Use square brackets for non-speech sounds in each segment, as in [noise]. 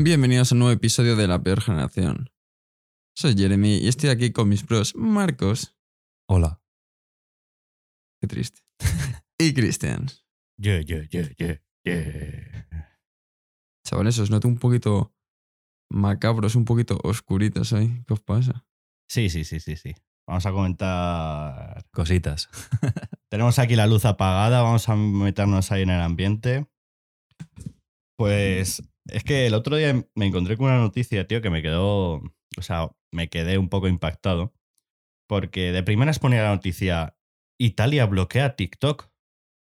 Bienvenidos a un nuevo episodio de La Peor Generación. Soy Jeremy y estoy aquí con mis pros Marcos, Hola. qué triste, [laughs] y Cristian. Yeah, yeah, yeah, yeah, yeah. Chavales, os noto un poquito macabros, un poquito oscuritos hoy. ¿Qué os pasa? Sí, sí, sí, sí, sí. Vamos a comentar. Cositas. [laughs] Tenemos aquí la luz apagada, vamos a meternos ahí en el ambiente. Pues es que el otro día me encontré con una noticia, tío, que me quedó. O sea, me quedé un poco impactado. Porque de primeras ponía la noticia: Italia bloquea TikTok.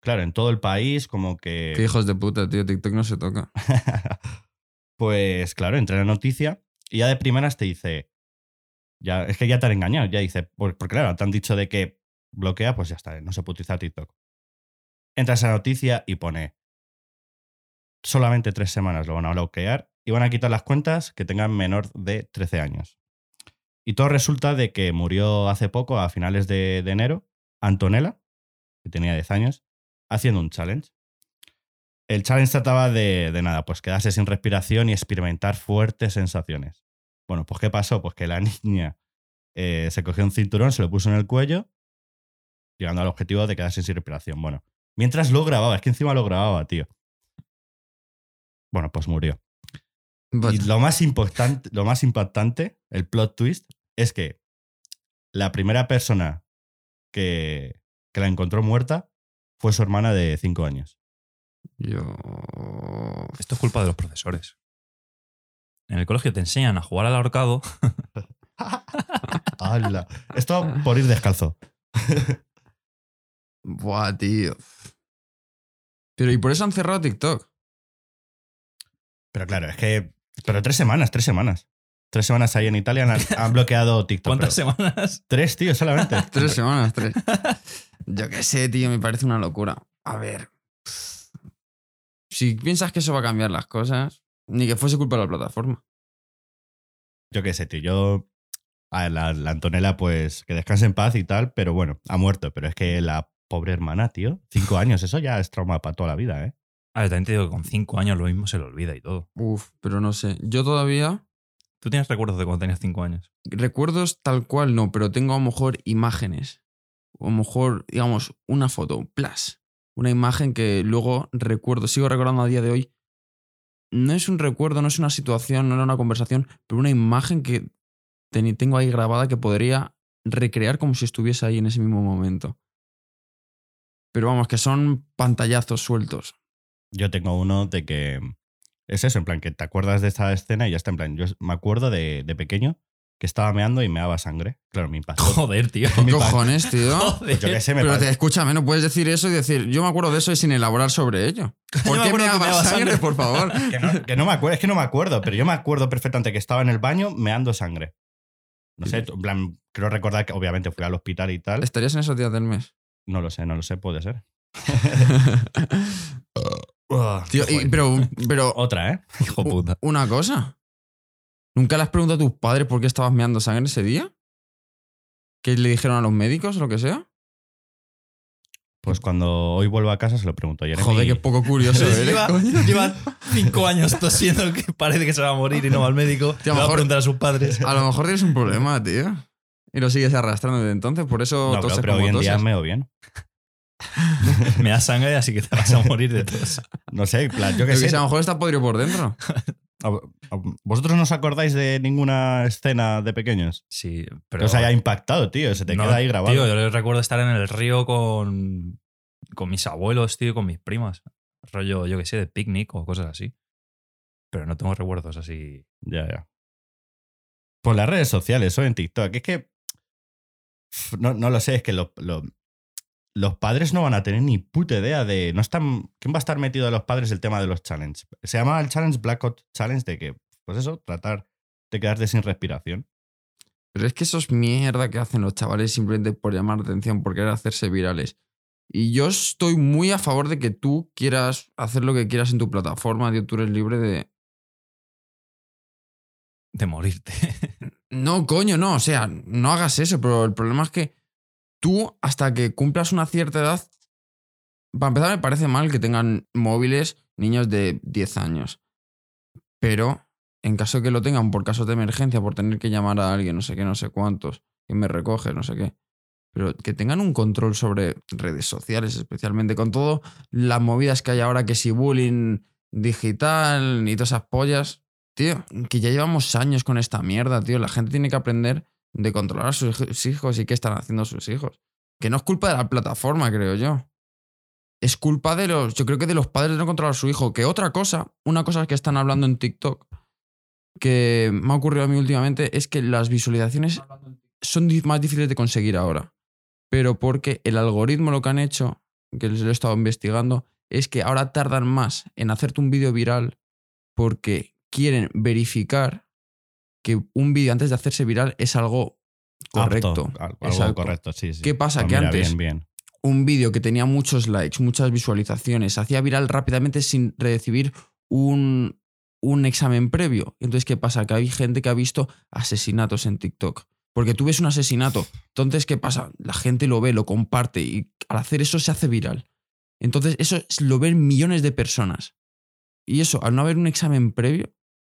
Claro, en todo el país, como que. Qué hijos de puta, tío. TikTok no se toca. [laughs] pues claro, entré en la noticia y ya de primeras te dice. Ya, es que ya te han engañado. Ya dice, por- porque claro, te han dicho de que bloquea, pues ya está, no se puede utilizar TikTok. Entras a la noticia y pone. Solamente tres semanas lo van a bloquear y van a quitar las cuentas que tengan menor de 13 años. Y todo resulta de que murió hace poco, a finales de, enero, Antonella, que tenía 10 años, haciendo un challenge. El challenge trataba de, de nada, pues quedarse sin respiración y experimentar fuertes sensaciones. Bueno, pues ¿qué pasó? Pues que la niña eh, se cogió un cinturón, se lo puso en el cuello, llegando al objetivo de quedarse sin respiración. Bueno, mientras lo grababa, es que encima lo grababa, tío. Bueno, pues murió. But- Y lo más, importante, lo más impactante, el plot twist, es que la primera persona que, que la encontró muerta fue su hermana de 5 años. Yo. Esto es culpa de los profesores. En el colegio te enseñan a jugar al ahorcado. [laughs] ¡Hala! Esto por ir descalzo. Buah, tío. Pero ¿y por eso han cerrado TikTok? Pero claro, es que. Pero tres semanas, tres semanas. Tres semanas ahí en Italia han, han bloqueado [laughs] TikTok. ¿Cuántas pero- semanas? Tres, tío, solamente. [laughs] Tres semanas, tres. [laughs] Yo qué sé, tío, me parece una locura. A ver. Si piensas que eso va a cambiar las cosas, ni que fuese culpa de la plataforma. Yo qué sé, tío. Yo. A la, la Antonella, pues que descanse en paz y tal, pero bueno, ha muerto. Pero es que la pobre hermana, tío, cinco años, eso ya es trauma para toda la vida, ¿eh? A ver, también te digo que con cinco años lo mismo se le olvida y todo. Uf, pero no sé. Yo todavía ¿Tú tienes recuerdos de cuando tenías cinco años? recuerdos tal cual no, pero tengo a lo mejor imágenes. O a lo mejor, digamos, una foto, plus. Una imagen que luego recuerdo, sigo recordando a día de hoy. No es un recuerdo, no es una situación, no era una conversación, pero una imagen que tengo ahí grabada que podría recrear como si estuviese ahí en ese mismo momento. Pero vamos, que son pantallazos sueltos. Yo tengo uno de que. Es eso, en plan, que te acuerdas de esta escena y ya está, en plan. Yo me acuerdo de, de pequeño que estaba meando y meaba sangre. Claro, me [laughs] impactó. Joder, tío. ¿Qué cojones, tío? Joder. Yo qué sé, me Pero te, escúchame, no puedes decir eso y decir, yo me acuerdo de eso y sin elaborar sobre ello. [laughs] ¿Por Yo qué me meaba sangre, sangre. por favor? [laughs] Que no, que no me acuerdo, es que no me acuerdo, pero yo me acuerdo perfectamente que estaba en el baño meando sangre. No sé, en plan, creo recordar que obviamente fui al hospital y tal. ¿Estarías en esos días del mes? No lo sé, no lo sé, puede ser. Tío, y- Joder. pero, [laughs] pero Otra, ¿eh? Hijo puta. una cosa. ¿Nunca le has preguntado a tus padres por qué estabas meando sangre ese día? ¿Qué le dijeron a los médicos o lo que sea? Pues cuando hoy vuelvo a casa se lo pregunto Jeremy. Joder, qué poco curioso [laughs] eres, Lleva, cinco años tosiendo que parece que se va a morir y no va al médico. Tío, a lo va a mejor- preguntar a sus padres. [laughs] A lo mejor tienes un problema, tío. Y lo sigues arrastrando desde entonces, por eso No, pero, toses pero como hoy en día toses. meo bien. [laughs] Me da sangre, así que te vas a morir de tos. No sé, en plan, yo que sé. a lo mejor está podrido por dentro. [laughs] ¿A- a- ¿Vosotros no os acordáis de ninguna escena de pequeños? Sí, Que pero. os haya impactado, tío. Se te No, queda ahí grabado. Tío, yo recuerdo estar en el río con, con mis abuelos, tío, con mis primas. Rollo, yo qué sé, de picnic o cosas así. Pero no tengo recuerdos así. Ya, ya. Por las redes sociales o en TikTok. Es que. No, no lo sé, es que lo- lo- los padres no van a tener ni puta idea de. No están. ¿Quién va a estar metido de los padres el tema de los challenges? Se llama el challenge Blackout Challenge de que, pues eso, tratar de quedarte sin respiración. Pero es que eso es mierda que hacen los chavales simplemente por llamar la atención, por querer hacerse virales. Y yo estoy muy a favor de que tú quieras hacer lo que quieras en tu plataforma, tío. Tú eres libre de. de morirte. [laughs] No, coño, no. O sea, no hagas eso, pero el problema es que tú, hasta que cumplas una cierta edad, para empezar, me parece mal que tengan móviles niños de 10 años. Pero en caso que lo tengan por casos de emergencia, por tener que llamar a alguien, no sé qué, no sé cuántos, que me recoge, no sé qué. Pero que tengan un control sobre redes sociales, especialmente con todo las movidas que hay ahora, que si bullying digital y todas esas pollas. Tío, que ya llevamos años con esta mierda, tío. La gente tiene que aprender de controlar a sus hij- hijos y qué están haciendo sus hijos. Que no es culpa de la plataforma, creo yo. Es culpa de los, yo creo que de los padres de no controlar a su hijo. Que otra cosa, una cosa que están hablando en TikTok, que me ha ocurrido a mí últimamente, es que las visualizaciones son más difíciles de conseguir ahora. Pero porque el algoritmo lo que han hecho, que les lo he estado investigando, es que ahora tardan más en hacerte un vídeo viral porque quieren verificar que un vídeo antes de hacerse viral es algo correcto. Apto, algo Exacto. correcto, sí, sí. ¿Qué pasa? Pues Que mira, antes- Bien, bien. Un vídeo que tenía muchos likes, muchas visualizaciones, se hacía viral rápidamente sin recibir un, un examen previo. Entonces, ¿qué pasa? Que hay gente que ha visto asesinatos en TikTok. Porque tú ves un asesinato. Entonces, ¿qué pasa? La gente lo ve, lo comparte y al hacer eso se hace viral. Entonces, eso es- lo ven millones de personas. Y eso, al no haber un examen previo,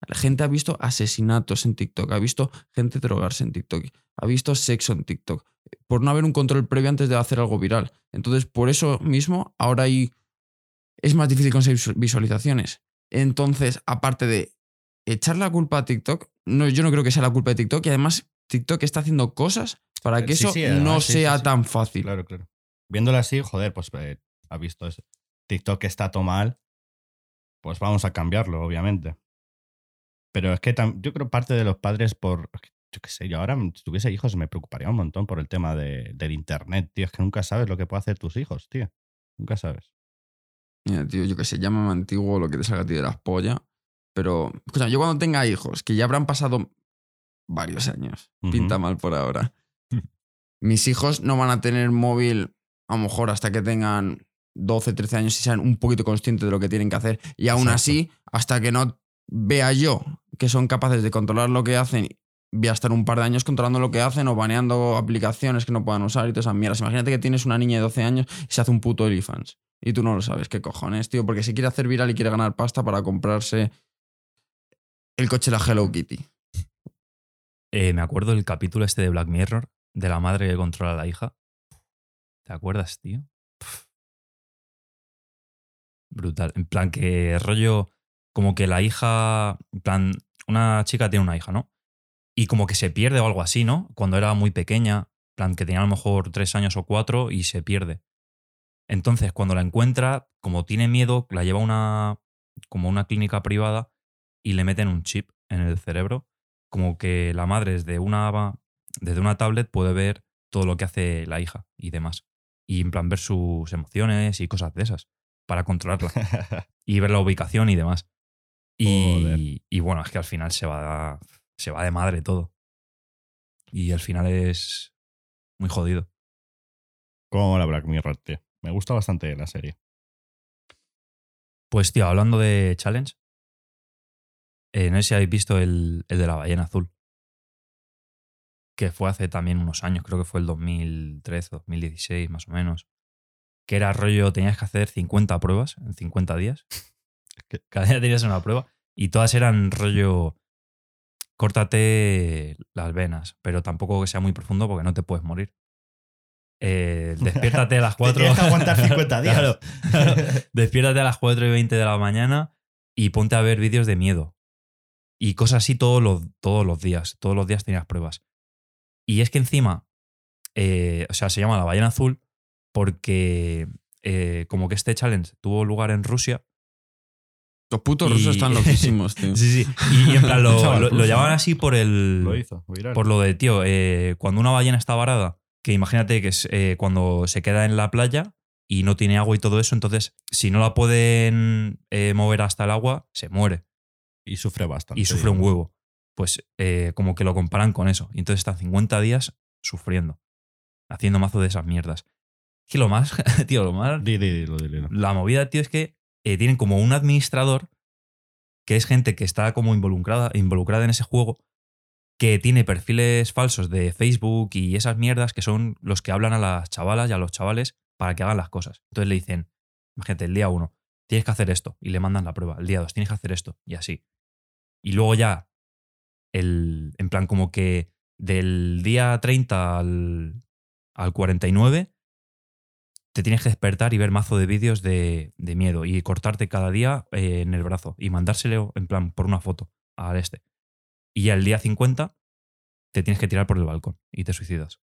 la gente ha visto asesinatos en TikTok, ha visto gente drogarse en TikTok, ha visto sexo en TikTok, por no haber un control previo antes de hacer algo viral. Entonces, por eso mismo, ahora hay, es más difícil conseguir visu- visualizaciones. Entonces, aparte de echar la culpa a TikTok, no, yo no creo que sea la culpa de TikTok y además TikTok está haciendo cosas para que Sí, eso sí, no además, sí, sí, sea tan fácil. Claro, claro. Viéndolo así, joder, pues eh, ha visto eso. TikTok está todo mal, pues vamos a cambiarlo, obviamente. Pero es que yo creo parte de los padres por, yo qué sé, yo ahora si tuviese hijos me preocuparía un montón por el tema de- del internet, tío. Es que nunca sabes lo que pueden hacer tus hijos, tío. Nunca sabes. Mira, tío, yo que sé, llámame antiguo lo que te salga a ti de las pollas. Pero, escucha, yo cuando tenga hijos, que ya habrán pasado varios años, pinta mal por ahora. [laughs] Mis hijos no van a tener móvil, a lo mejor hasta que tengan 12, 13 años y sean un poquito conscientes de lo que tienen que hacer. Y aún Exacto. así, hasta que no vea yo que son capaces de controlar lo que hacen, voy a estar un par de años controlando lo que hacen o baneando aplicaciones que no puedan usar y todas esas mierdas. Imagínate que tienes una niña de 12 años y se hace un puto OnlyFans. Y tú no lo sabes, ¿qué cojones, tío? Porque se quiere hacer viral y quiere ganar pasta para comprarse el coche de la Hello Kitty. Eh, me acuerdo del capítulo este de Black Mirror, de la madre que controla a la hija. ¿Te acuerdas, tío? Brutal. En plan, que rollo. Como que la hija. En plan, una chica tiene una hija, ¿no? Y como que se pierde o algo así, ¿no? Cuando era muy pequeña. En plan, que tenía a lo mejor tres años o cuatro y se pierde. Entonces, cuando la encuentra, como tiene miedo, la lleva a una. como una clínica privada y le meten un chip en el cerebro como que la madre desde una, desde una tablet puede ver todo lo que hace la hija y demás. Y en plan ver sus emociones y cosas de esas para controlarla. [laughs] y ver la ubicación y demás. Y, y bueno, es que al final se va, se va de madre todo. Y al final es muy jodido. ¿Cómo mola Black Mirror, tío? Me gusta bastante la serie. Pues tío, hablando de challenge, eh, no sé si habéis visto el, el de la ballena azul. Que fue hace también unos años, creo que fue el 2013, 2016 más o menos. Que era rollo, tenías que hacer 50 pruebas en 50 días. [laughs] Cada día tenías una prueba. Y todas eran rollo, córtate las venas, pero tampoco que sea muy profundo porque no te puedes morir. Eh, [laughs] despiértate a las 4. tienes que aguantar 50 [laughs] días. Claro, [laughs] claro. Despiértate a las 4 y 20 de la mañana y ponte a ver vídeos de miedo. Y cosas así todos los, todos los días. Todos los días tenías pruebas. Y es que encima, eh, o sea, se llama la ballena azul porque eh, como que este challenge tuvo lugar en Rusia. Los putos Y- rusos están [laughs] loquísimos, tío. Sí, sí. Y, y en plan lo, [laughs] lo- llamaban así por el... Lo hizo, viral. Por lo de, tío, eh, cuando una ballena está varada, que imagínate que es eh, cuando se queda en la playa y no tiene agua y todo eso, entonces si no la pueden eh, mover hasta el agua, se muere Y sufre bastante. y sufre un huevo. Pues eh, como que lo comparan con eso. Y entonces están 50 días sufriendo, haciendo mazo de esas mierdas. Que lo más, [laughs] tío, lo más la movida, tío, es que eh, tienen como un administrador que es gente que está como involucrada, involucrada en ese juego, que tiene perfiles falsos de Facebook y esas mierdas que son los que hablan a las chavalas y a los chavales para que hagan las cosas. Entonces le dicen, imagínate, el día uno, tienes que hacer esto y le mandan la prueba. El día dos, tienes que hacer esto y así. Y luego ya, el, en plan como que del día 30 al, al 49, te tienes que despertar y ver mazo de vídeos de, de miedo y cortarte cada día eh, en el brazo y mandárselo en plan por una foto al este. Y ya el día 50 te tienes que tirar por el balcón y te suicidas.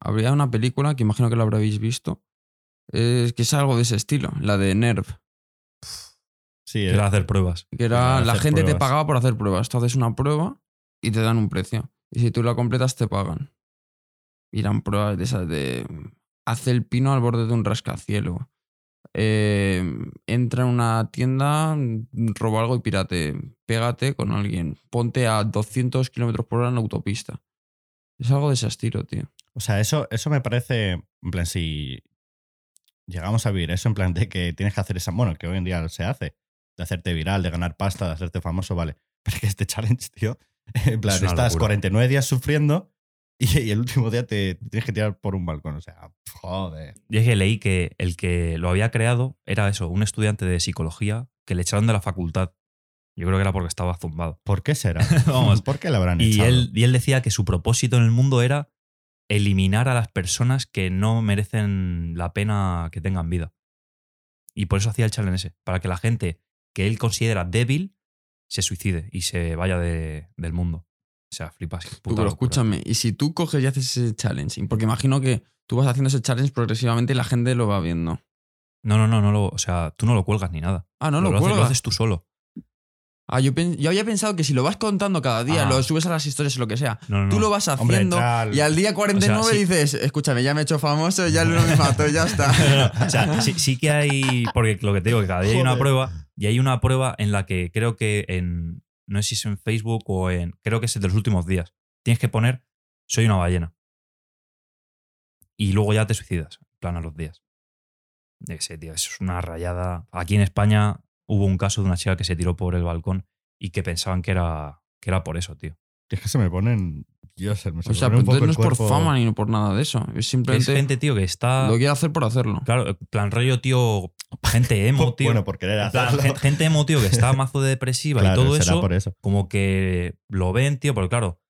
Habría una película que imagino que la habréis visto. Es que es algo de ese estilo, la de Nerv. Sí, Que era hacer pruebas. Que era la gente te pagaba por hacer pruebas. Tú haces una prueba y te dan un precio. Y si tú la completas, te pagan. Y eran pruebas de esas de. Hace el pino al borde de un rascacielo. Eh, entra en una tienda, roba algo y pirate. Pégate con alguien. Ponte a 200 kilómetros por hora en la autopista. Es algo de ese estilo, tío. O sea, eso, eso me parece, en plan, si llegamos a vivir eso, en plan de que tienes que hacer esa, bueno, que hoy en día se hace, de hacerte viral, de ganar pasta, de hacerte famoso, vale. [laughs] Pero es que este challenge, tío, en plan, Es estás locura. 49 días sufriendo y, y el último día te, te tienes que tirar por un balcón. O sea, joder. Y es que leí que el que lo había creado era eso, un estudiante de psicología que le echaron de la facultad. Yo creo que era porque estaba zumbado. ¿Por qué será? [laughs] [laughs] Vamos. ¿Por qué le habrán Y echado? él, y él decía que su propósito en el mundo era eliminar a las personas que no merecen la pena que tengan vida. Y por eso hacía el challenge ese, para que la gente que él considera débil se suicide y se vaya de- del mundo. O sea, flipas. Tú, puta pero locura. escúchame, y si tú coges y haces ese challenge, porque imagino que tú vas haciendo ese challenge progresivamente y la gente lo va viendo. No, no, no, no lo, o sea, tú no lo cuelgas ni nada. Ah, no, lo, lo, haces, lo cuelgas. haces tú solo. Ah, yo, yo había pensado que si lo vas contando cada día, Ah. lo subes a las historias o lo que sea, No, no, tú lo vas haciendo y al día 49 O sea, sí. dices, escúchame, ya me he hecho famoso, ya no me mato, ya está. [laughs] No, o sea, sí, sí que hay. Porque lo que te digo, que cada día hay una prueba. Y hay una prueba en la que creo que en. No sé si es en Facebook o en. Creo que es de los últimos días. Tienes que poner. Soy una ballena. Y luego ya te suicidas. Plan a los días. Sé, tío. Eso es una rayada. Aquí en España hubo un caso de una chica que se tiró por el balcón y que pensaban que era, que era por eso, tío. Es que se me ponen. Dios, se me se O me sea, pone pero un poco entonces no es por cuerpo- fama ni por nada de eso. Es Es simplemente gente, tío, que está. lo quiere hacer por hacerlo. Claro, en plan rollo, tío. Gente emo, [laughs] tío. Bueno, por querer plan, hacerlo. gen- gente emo, tío, que está mazo de depresiva Claro, y todo será eso, por eso. como que lo ven, tío, porque claro,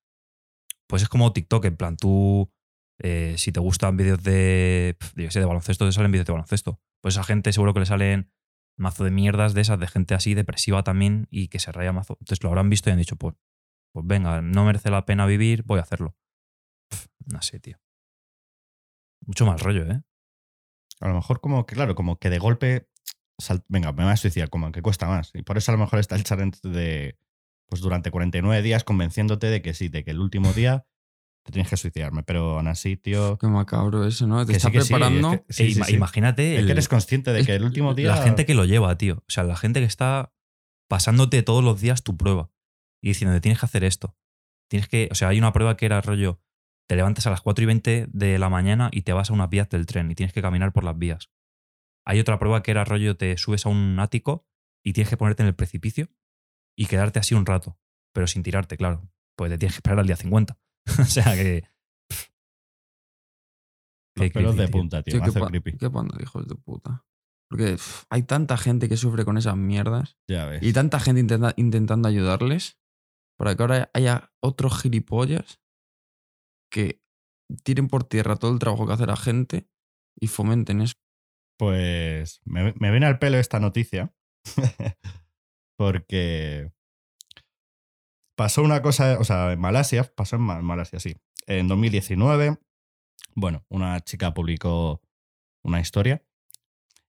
pues es como TikTok, en plan, tú, eh, si te gustan vídeos de, yo sé, de baloncesto, te salen vídeos de baloncesto. Pues a gente seguro que le salen mazo de mierdas de esas, de gente así depresiva también y que se raya mazo. Entonces lo habrán visto y han dicho, pues, pues venga, no merece la pena vivir, voy a hacerlo. Pf, no sé, tío. Mucho mal rollo, ¿eh? A lo mejor como que, claro, como que de golpe, sal- venga, me voy a suicidar, como que cuesta más. Y por eso a lo mejor está el challenge de, pues durante 49 días convenciéndote de que sí, de que el último [laughs] día te tienes que suicidarme. Pero aún así, tío... Qué macabro eso, ¿no? Te está sí, preparando. es que- sí, sí, ima- sí. Imagínate Es que eres consciente de que el último día... La gente que lo lleva, tío. O sea, la gente que está pasándote todos los días tu prueba y diciendo, tienes que hacer esto. Tienes que. O sea, hay una prueba que era rollo. Te levantas a las 4 y 20 de la mañana y te vas a unas vías del tren y tienes que caminar por las vías. Hay otra prueba que era rollo, te subes a un ático y tienes que ponerte en el precipicio y quedarte así un rato, pero sin tirarte, claro. Pues te tienes que esperar al día 50. [laughs] o sea que. Los pelos creepy, de tío. punta, tío. Tío, me qué, creepy. qué panda de hijos de puta. Porque pff, hay tanta gente que sufre con esas mierdas Ya ves. y tanta gente intenta- intentando ayudarles para que ahora haya otros gilipollas que tiren por tierra todo el trabajo que hace la gente y fomenten eso. Pues me, me viene al pelo esta noticia. [laughs] porque pasó una cosa, o sea, en Malasia, pasó en Ma- Malasia, sí. En 2019, bueno, una chica publicó una historia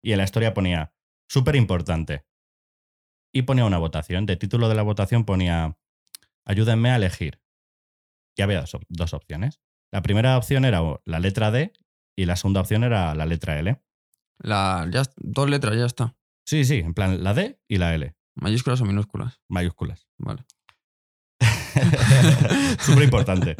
y en la historia ponía, súper importante. Y ponía una votación. De título de la votación ponía, ayúdenme a elegir. Y había dos, dos opciones. La primera opción era la letra D y la segunda opción era la letra L. La, ya, dos letras, ya está. Sí, sí, en plan la D y la L, Mayúsculas o minúsculas. mayúsculas. Vale. [laughs] Súper importante.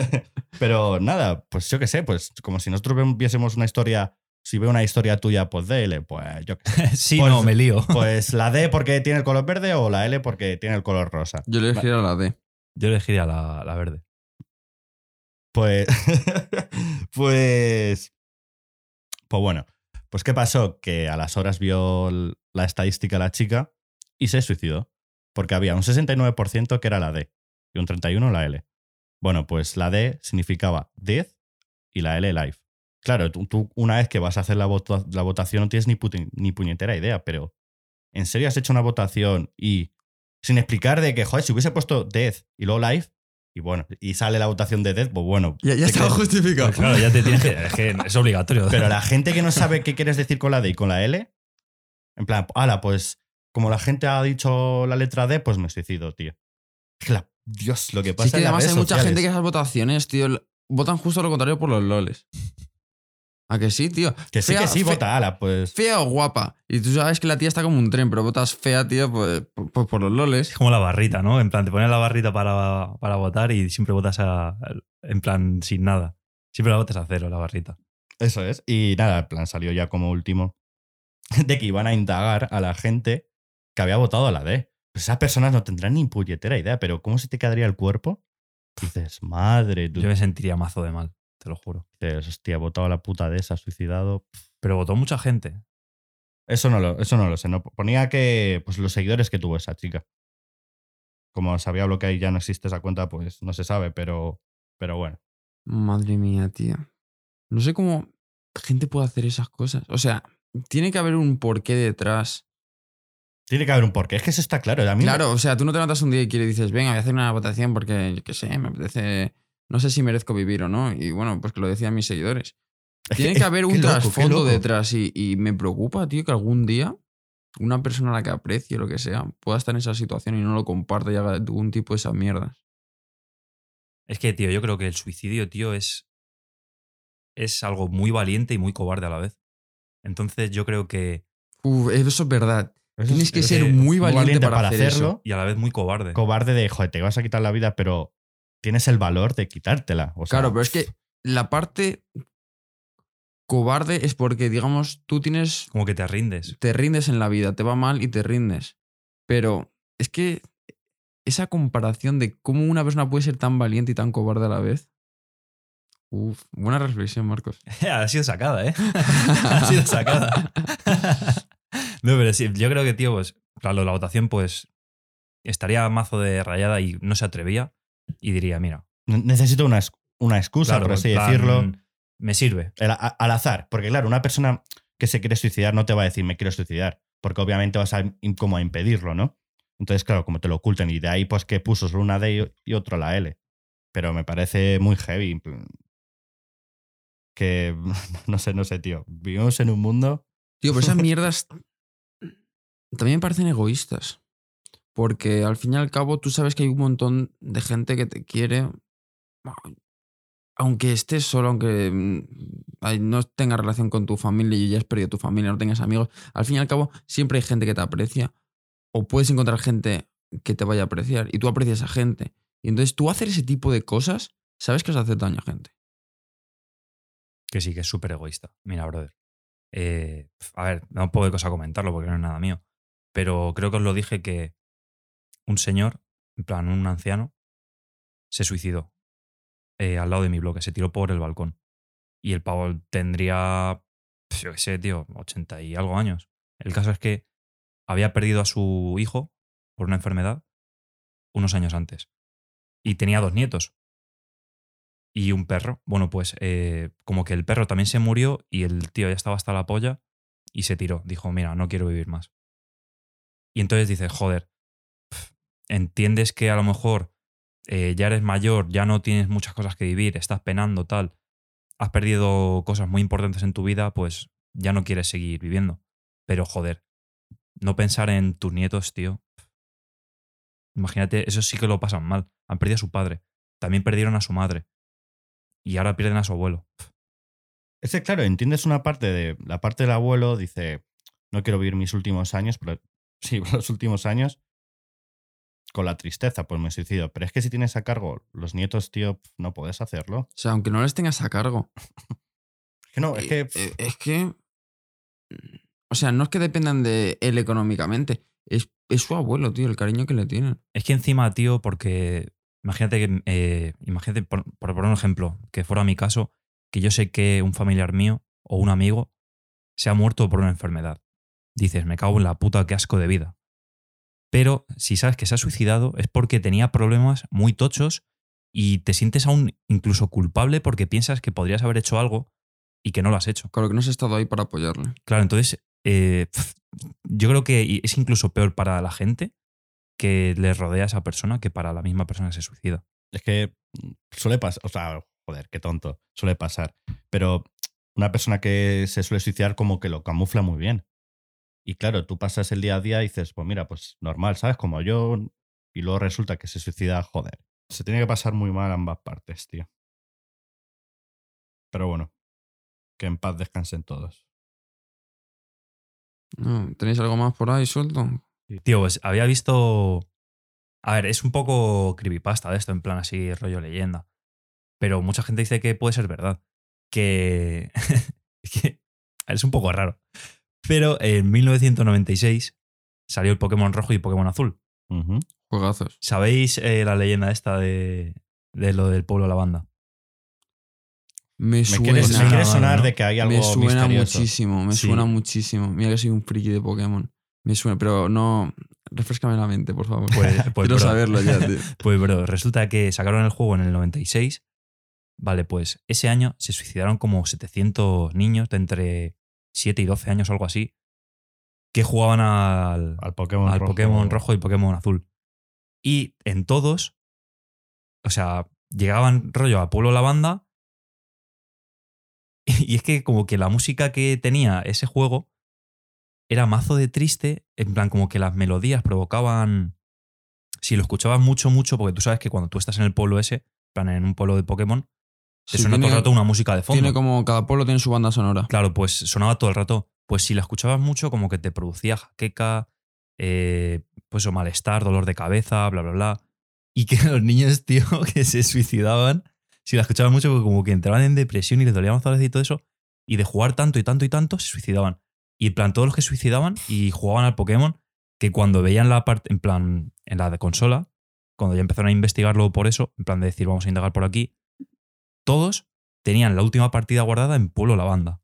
[laughs] Pero nada, pues yo qué sé, pues como si nosotros viésemos una historia, si veo una historia tuya, pues de L, pues yo qué sé. [laughs] sí, Pues- no, me lío. [laughs] Pues la D porque tiene el color verde o la L porque tiene el color rosa. Yo le elegiría la D. Yo elegiría la, la verde. Pues. [laughs] pues. Pues bueno. Pues ¿qué pasó? Que a las horas vio la estadística la chica y se suicidó. Porque había un 69% que era la D y un 31% la L. Bueno, pues la D significaba death y la L life. Claro, tú, tú una vez que vas a hacer la, vota- la votación no tienes ni, puti- ni puñetera idea, pero ¿en serio has hecho una votación y sin explicar de que, joder, si hubiese puesto death y luego life, y bueno, y sale la votación de death, pues bueno. Ya, ya estaba justificado. Pues claro, ya te tienes que. Es que es obligatorio. [laughs] Pero la gente que no sabe qué quieres decir con la D y con la L, en plan, ala, pues como la gente ha dicho la letra D, pues me suicido, tío. Es que la- Dios, lo que Sí, pasa es que además hay mucha sociales. gente que esas votaciones, tío, votan justo lo contrario por los loles. ¿A que sí, tío? Que sí, Fea- que sí, fe- vota ala, pues. Fea o guapa. Y tú sabes que la tía está como un tren, pero votas fea, tío, pues, pues por los loles. Es como la barrita, ¿no? En plan, te pones la barrita para, para votar y siempre votas a, en plan sin nada. Siempre la votas a cero, la barrita. Eso es. Y nada, en plan, salió ya como último [laughs] de que iban a indagar a la gente que había votado a la D. Pues esas personas no tendrán ni puñetera idea, pero ¿cómo se te quedaría el cuerpo? Dices, madre, tú. Yo me sentiría mazo de mal, te lo juro. Dices, hostia, he votado a la puta D, se ha suicidado. Pero votó mucha gente. Eso no lo, eso no lo sé. No, ponía que pues, los seguidores que tuvo esa chica. Como se había bloqueado y ya no existe esa cuenta, pues no se sabe, pero, pero bueno. Madre mía, tío. No sé cómo gente puede hacer esas cosas. O sea, tiene que haber un porqué detrás. Tiene que haber un porqué. Es que eso está claro. A mí me- Claro, o sea, tú no te levantas un día y quieres dices, venga, voy a hacer una votación porque, yo qué sé, me apetece. No sé si merezco vivir o no. Y bueno, pues que lo decían mis seguidores. es Tiene que haber un trasfondo detrás. Y, y me preocupa, tío, que algún día una persona a la que aprecie lo que sea pueda estar en esa situación y no lo comparte y haga algún tipo de esas mierdas. Es que, tío, yo creo que el suicidio, tío, es. Es algo muy valiente y muy cobarde a la vez. Entonces, yo creo que. Uf, eso es verdad. Eso Tienes es- que ser muy valiente, para, hacer eso. hacerlo. Y a la vez muy cobarde. Cobarde de, joder, te vas a quitar la vida, pero tienes el valor de quitártela. O sea, Claro, pero es que la parte cobarde es porque, digamos, tú tienes. Como que te rindes. Te rindes en la vida, te va mal y te rindes. Pero es que esa comparación de cómo una persona puede ser tan valiente y tan cobarde a la vez. Uf, buena reflexión, Marcos. [laughs] ha sido sacada, ¿eh? [laughs] ha sido sacada. [laughs] no, pero sí, yo creo que, tío, pues, claro, la votación, pues, estaría mazo de rayada y no se atrevía y diría, mira, ne- necesito una, una excusa, claro, por así plan, decirlo. Me sirve. El a- al azar. Porque, claro, una persona que se quiere suicidar no te va a decir me quiero suicidar. Porque obviamente vas a como a impedirlo, ¿no? Entonces, claro, como te lo oculten. Y de ahí, pues que puso solo una D y- y otro la L. Pero me parece muy heavy. Que [laughs] no sé, no sé, tío. Vivimos en un mundo. Tío, pero esas [laughs] mierdas también me parecen egoístas. Porque al fin y al cabo tú sabes que hay un montón de gente que te quiere. Aunque estés solo, aunque mm, no tengas relación con tu familia y ya has perdido tu familia, no tengas amigos, al fin y al cabo siempre hay gente que te aprecia. O puedes encontrar gente que te vaya a apreciar y tú aprecias a gente. Y entonces tú hacer ese tipo de cosas, sabes que vas a hacer daño a gente. Que sí, que es súper egoísta. Mira, brother. Eh, a ver, no de cosa comentarlo porque no es nada mío. Pero creo que os lo dije que un señor, en plan, un anciano, se suicidó eh, al lado de mi bloque. Se tiró por el balcón. Y el pavo tendría, yo qué sé, tío, 80 y algo años. El caso es que había perdido a su hijo por una enfermedad unos años antes. Y tenía dos nietos y un perro. Bueno, pues eh, como que el perro también se murió y el tío ya estaba hasta la polla y se tiró. Dijo, mira, no quiero vivir más. Y entonces dices, joder, entiendes que a lo mejor eh, ya eres mayor, ya no tienes muchas cosas que vivir, estás penando, tal, has perdido cosas muy importantes en tu vida, pues ya no quieres seguir viviendo. Pero joder, no pensar en tus nietos, tío. Imagínate, eso sí que lo pasan mal. Han perdido a su padre. También perdieron a su madre. Y ahora pierden a su abuelo. Es claro, entiendes una parte de. La parte del abuelo dice. No quiero vivir mis últimos años, pero [laughs] sí, los últimos años. Con la tristeza, pues me suicido. Pero es que si tienes a cargo los nietos, tío, no puedes hacerlo. O sea, aunque no les tengas a cargo. Es [laughs] que no, es que. Eh, pf, eh, es que. O sea, no es que dependan de él económicamente. Es, es su abuelo, tío, el cariño que le tienen. Es que encima, tío, porque imagínate que, eh, imagínate, por, por poner un ejemplo, que fuera mi caso, que yo sé que un familiar mío o un amigo se ha muerto por una enfermedad. Dices, me cago en la puta, qué asco de vida. Pero si sabes que se ha suicidado es porque tenía problemas muy tochos y te sientes aún incluso culpable porque piensas que podrías haber hecho algo y que no lo has hecho. Claro que no has estado ahí para apoyarle. Claro, entonces eh, yo creo que es incluso peor para la gente que le rodea a esa persona que para la misma persona que se suicida. Es que mm, suele pasar, o sea, joder, qué tonto, suele pasar. Pero una persona que se suele suicidar como que lo camufla muy bien. Y claro, tú pasas el día a día y dices, pues mira, pues normal, ¿sabes? Como yo, y luego resulta que se suicida, joder. Se tiene que pasar muy mal ambas partes, tío. Pero bueno, que en paz descansen todos. No, ¿Tenéis algo más por ahí suelto? Tío, pues había visto. A ver, es un poco creepypasta de esto, en plan así, rollo leyenda. Pero mucha gente dice que puede ser verdad. Que. [laughs] que es un poco raro. Pero en 1996 salió el Pokémon rojo y Pokémon azul. Juegazos. ¿Sabéis eh, la leyenda esta de, de lo del pueblo lavanda? Me Me suena. quiere, me quiere sonar ¿no? de que hay algo me suena misterioso. muchísimo, me Sí. suena muchísimo. Mira que soy un friki de Pokémon. Me suena, pero no. Refrescame la mente, por favor. Pues, pues, Quiero bro, saberlo ya, tío. [laughs] Pues, bro, resulta que sacaron el juego en el 96. Vale, pues ese año se suicidaron como 700 niños de entre 7 y 12 años o algo así que jugaban al, Al Pokémon al rojo. Pokémon rojo y Pokémon azul. Y en todos, o sea, llegaban rollo a Pueblo Lavanda. [laughs] Y es que como que la música que tenía ese juego era mazo de triste, en plan como que las melodías provocaban... Si lo escuchabas mucho, mucho, porque tú sabes que cuando tú estás en el pueblo ese, en plan en un pueblo de Pokémon, te Sí, suena todo tiene- el rato una música de fondo. Tiene como. Cada pueblo tiene su banda sonora. Claro, pues sonaba todo el rato. Pues si la escuchabas mucho, como que te producía jaqueca, eh, pues o malestar, dolor de cabeza, bla, bla, bla. Y que [laughs] los niños, tío, [laughs] que se suicidaban, si la escuchaban mucho, pues como que entraban en depresión y les dolía más y todo eso. Y de jugar tanto y tanto y tanto, se suicidaban. Y en plan, todos los que suicidaban y jugaban al Pokémon, que cuando veían la parte, en plan, en la de consola, cuando ya empezaron a investigarlo por eso, en plan de decir, vamos a indagar por aquí, todos tenían la última partida guardada en Pueblo Lavanda.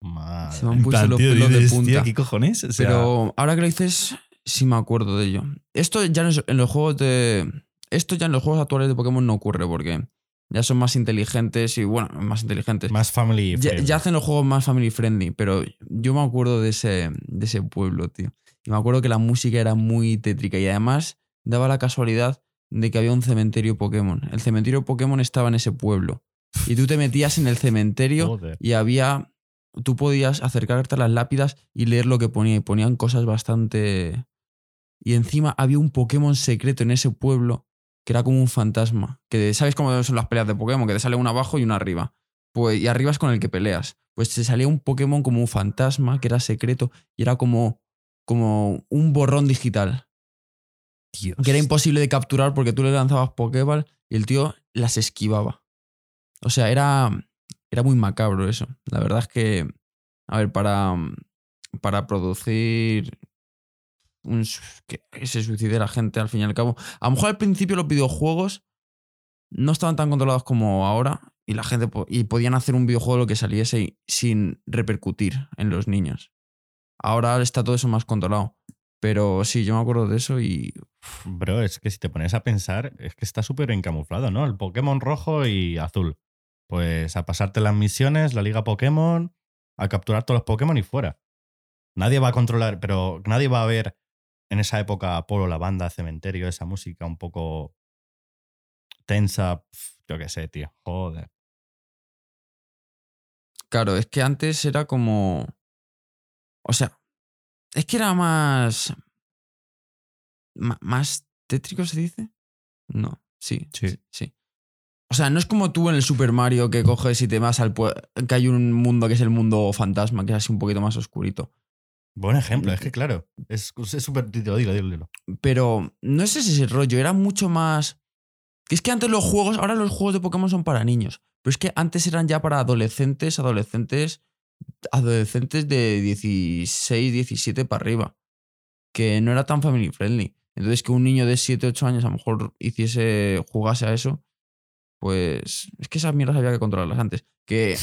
Madre. Se me han puesto los tío, pelos de punta. tío, ¿qué cojones? O sea, Pero ahora que lo dices, sí me acuerdo de ello. Esto ya no es- en los juegos de. Esto ya en los juegos actuales de Pokémon no ocurre porque ya son más inteligentes y, bueno, más inteligentes. Más family Ya, friendly. ya hacen los juegos más family friendly, pero yo me acuerdo de ese, de ese pueblo, tío. Y me acuerdo que la música era muy tétrica y además daba la casualidad de que había un cementerio Pokémon. El cementerio Pokémon estaba en ese pueblo. Y tú te metías en el cementerio Joder. y había. Tú podías acercarte a las lápidas y leer lo que ponía. Y ponían cosas bastante. Y encima había un Pokémon secreto en ese pueblo que era como un fantasma. Que ¿Sabes cómo son las peleas de Pokémon? Que te sale uno abajo y uno arriba. Pues, y arriba es con el que peleas. Pues te salía un Pokémon como un fantasma que era secreto y era como, como un borrón digital. Que era imposible de capturar porque tú le lanzabas Pokéball y el tío las esquivaba. O sea, era, era muy macabro eso. La verdad es que, a ver, para, para producir que se suicide la gente al fin y al cabo. A lo mejor al principio los videojuegos no estaban tan controlados como ahora y la gente y podían hacer un videojuego lo que saliese sin repercutir en los niños. Ahora está todo eso más controlado. Pero sí, yo me acuerdo de eso y Bro, es que si te pones a pensar, es que está súper encamuflado, ¿no? El Pokémon rojo y azul. Pues a pasarte las misiones, la liga Pokémon, a capturar todos los Pokémon y fuera. Nadie va a controlar, pero nadie va a ver en esa época Polo, la banda, cementerio, esa música un poco tensa. Yo qué sé, tío. Joder. Claro, es que antes era como. O sea, es que era más. ¿Más tétrico se dice? No, sí, Sí. sí. O sea, no es como tú en el Super Mario que coges y te vas al. que hay un mundo que es el mundo fantasma, que es así un poquito más oscurito. Buen ejemplo, es que claro, es súper. Dilo, dilo, dilo, dilo. Pero no es ese rollo, era mucho más. Es que antes los juegos, ahora los juegos de Pokémon son para niños. Pero es que antes eran ya para adolescentes, adolescentes, adolescentes de 16, 17 para arriba. Que no era tan family friendly. Entonces que un niño de 7, 8 años a lo mejor hiciese, jugase a eso, pues es que esas mierdas había que controlarlas antes. Que,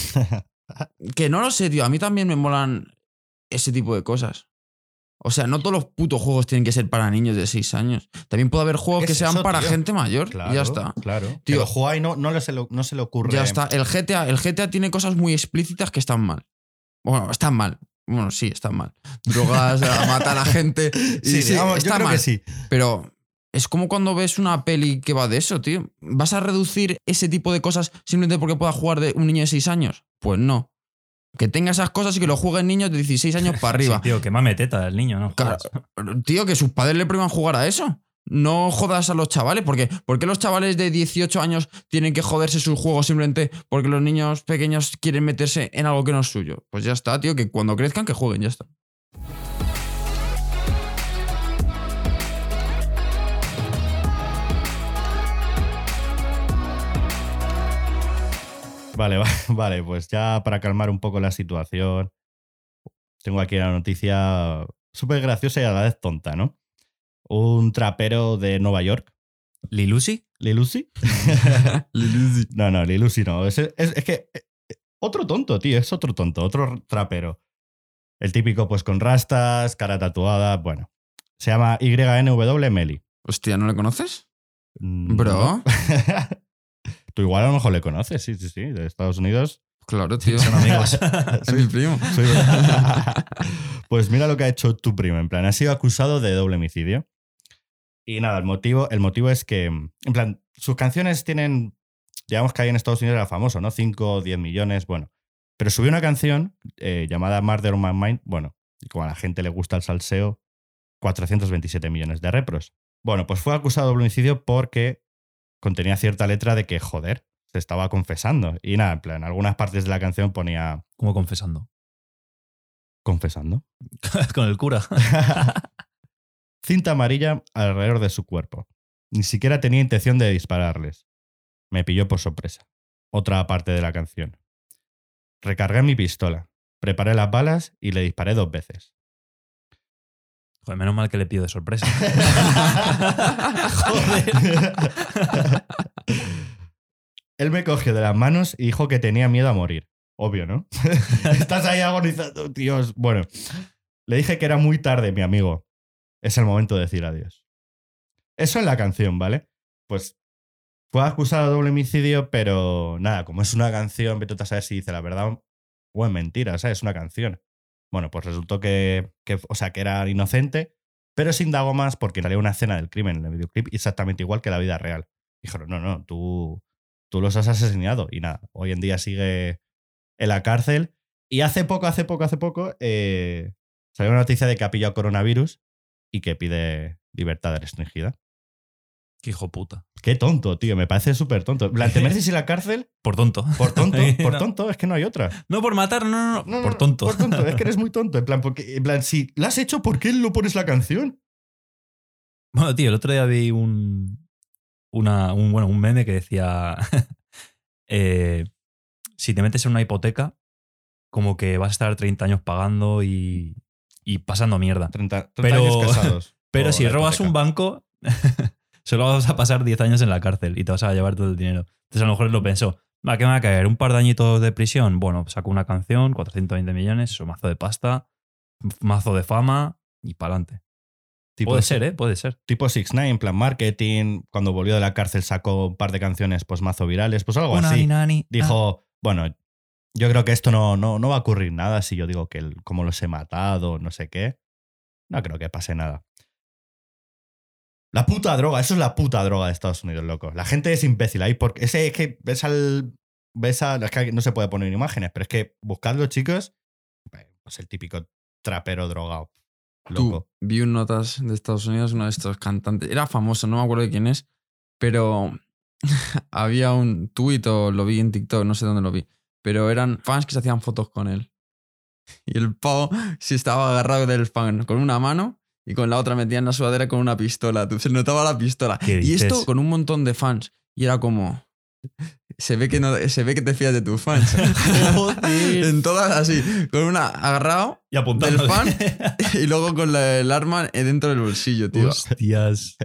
que no lo sé, tío. A mí también me molan ese tipo de cosas. O sea, no todos los putos juegos tienen que ser para niños de 6 años. También puede haber juegos ¿Qué que sean eso, para tío? gente mayor. Claro, y ya está. Claro. Que Tío. lo juega y no, no, le se lo- no se le ocurre. Ya está. El GTA, el GTA tiene cosas muy explícitas que están mal. Bueno, están mal. Bueno, sí, están mal. Drogas, a matar a la gente. [laughs] y Sí, sí, digamos, yo está creo mal. que sí. Pero es como cuando ves una peli que va de eso, tío. ¿Vas a reducir ese tipo de cosas simplemente porque pueda jugar de un niño de 6 años? Pues no. Que tenga esas cosas y que lo jueguen niños de 16 años para [laughs] arriba. Sí, tío, que mame teta el niño, ¿no? Claro. Tío, que sus padres le prohíban jugar a eso. No jodas a los chavales, porque ¿por qué los chavales de 18 años tienen que joderse sus juegos simplemente porque los niños pequeños quieren meterse en algo que no es suyo? Pues ya está, tío, que cuando crezcan que jueguen, ya está. Vale, [laughs] va- vale, pues ya para calmar un poco la situación, tengo aquí la noticia súper graciosa y a la vez tonta, ¿no? Un trapero de Nueva York, ¿Lilusi? Lilusi. [laughs] no, no, Lilusi no. Es, es- es que eh, otro tonto, tío, es otro tonto, otro trapero. El típico, pues con rastas, cara tatuada, bueno. Se llama YNW Meli. Hostia, ¿no le conoces? Mm, Bro. [laughs] Tú igual a lo mejor le conoces, sí, sí, sí, de Estados Unidos. Claro, tío. Son amigos. [laughs] es mi primo. Soy- pues mira lo que ha hecho tu primo. En plan, ha sido acusado de doble homicidio. Y nada, el motivo, el motivo es que, en plan, sus canciones tienen, digamos que ahí en Estados Unidos era famoso, ¿no? 5 o 10 millones, bueno. Pero subió una canción eh, llamada Murder on My Mind, bueno, como a la gente le gusta el salseo, 427 millones de repros. Bueno, pues fue acusado de homicidio porque contenía cierta letra de que, joder, se estaba confesando. Y nada, en plan, algunas partes de la canción ponía Como confesando. confesando. [laughs] Con el cura. [laughs] Cinta amarilla alrededor de su cuerpo. Ni siquiera tenía intención de dispararles. Me pilló por sorpresa. Otra parte de la canción. Recargué mi pistola, preparé las balas y le disparé dos veces. Joder, menos mal que le pido de sorpresa. [laughs] Él me cogió de las manos y dijo que tenía miedo a morir. Obvio, ¿no? [laughs] Estás ahí agonizando, Dios. Bueno, le dije que era muy tarde, mi amigo. Es el momento de decir adiós. Eso en la canción, ¿vale? Pues fue acusado de doble homicidio, pero nada, como es una canción, vete a saber si dice la verdad o es mentira, ¿sabes? Es una canción. Bueno, pues resultó que, que, o sea, que era inocente, pero se indagó más porque salió una escena del crimen en el videoclip exactamente igual que la vida real. Dijeron, no, no, tú, tú los has asesinado. Y nada, hoy en día sigue en la cárcel. Y hace poco, hace poco, hace poco, eh, salió una noticia de que ha pillado coronavirus y que pide libertad restringida. Qué hijo puta. Qué tonto, tío, me parece súper tonto. ¿La te mereces ir a la cárcel? Por tonto. Por tonto, [laughs] por No. tonto, es que no hay otra. No por matar, no, no, no. Por tonto. Por tonto, es que eres muy tonto. En plan, porque, en plan, si la has hecho, ¿por qué no pones la canción? Bueno, tío, el otro día vi un, una, un, bueno, un meme que decía, [laughs] eh, si te metes en una hipoteca, como que vas a estar 30 años pagando y, y pasando mierda. 30, 30 Pero- años [laughs] casados. Pero si robas un banco, [laughs] solo vas a pasar 10 años en la cárcel y te vas a llevar todo el dinero. Entonces a lo mejor lo pensó, va, ¿qué me va a caer? ¿Un par de añitos de prisión? Bueno, saco una canción, 420 millones, mazo de pasta, mazo de fama y para adelante. Tipo, Puede ser, ¿eh? Puede ser. Tipo 6 9 en plan marketing. Cuando volvió de la cárcel sacó un par de canciones pues mazo virales. Pues algo Una así. ni nani, ah. Dijo, bueno, yo creo que esto no, no, no va a ocurrir nada si yo digo que el, como los he matado, no sé qué. No creo que pase nada. La puta droga, eso es la puta droga de Estados Unidos, loco. La gente es imbécil ahí porque ese es que ves al ves a es que no se puede poner imágenes, pero es que buscadlo, chicos, pues el típico trapero drogado. Loco. Tú, vi un notas de Estados Unidos, uno de estos cantantes. Era famoso, no me acuerdo de quién es, pero [laughs] había un tuit o lo vi en TikTok, no sé dónde lo vi. Pero eran fans que se hacían fotos con él. Y el pavo se estaba agarrado del fan con una mano y con la otra metía en la sudadera con una pistola. Se notaba la pistola. ¿Qué Y esto con un montón de fans. Y era como. Se ve que, no, se ve que te fías de tus fans. [laughs] en todas así, con una agarrado Y apuntando. del fan [laughs] y luego con la- el arma dentro del bolsillo, tío. Hostias.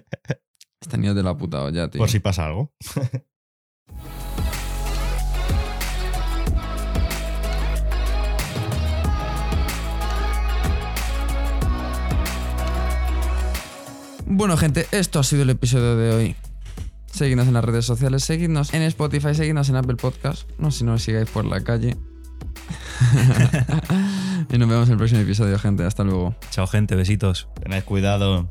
Este niño de la puta olla, tío. Por si pasa algo. Bueno, gente, esto ha sido el episodio de hoy. Seguidnos en las redes sociales, seguidnos en Spotify, seguidnos en Apple Podcast. No sé si nos sigáis por la calle. [laughs] [laughs] y nos vemos en el próximo episodio, gente. Hasta luego. Chao, gente. Besitos. Tened cuidado.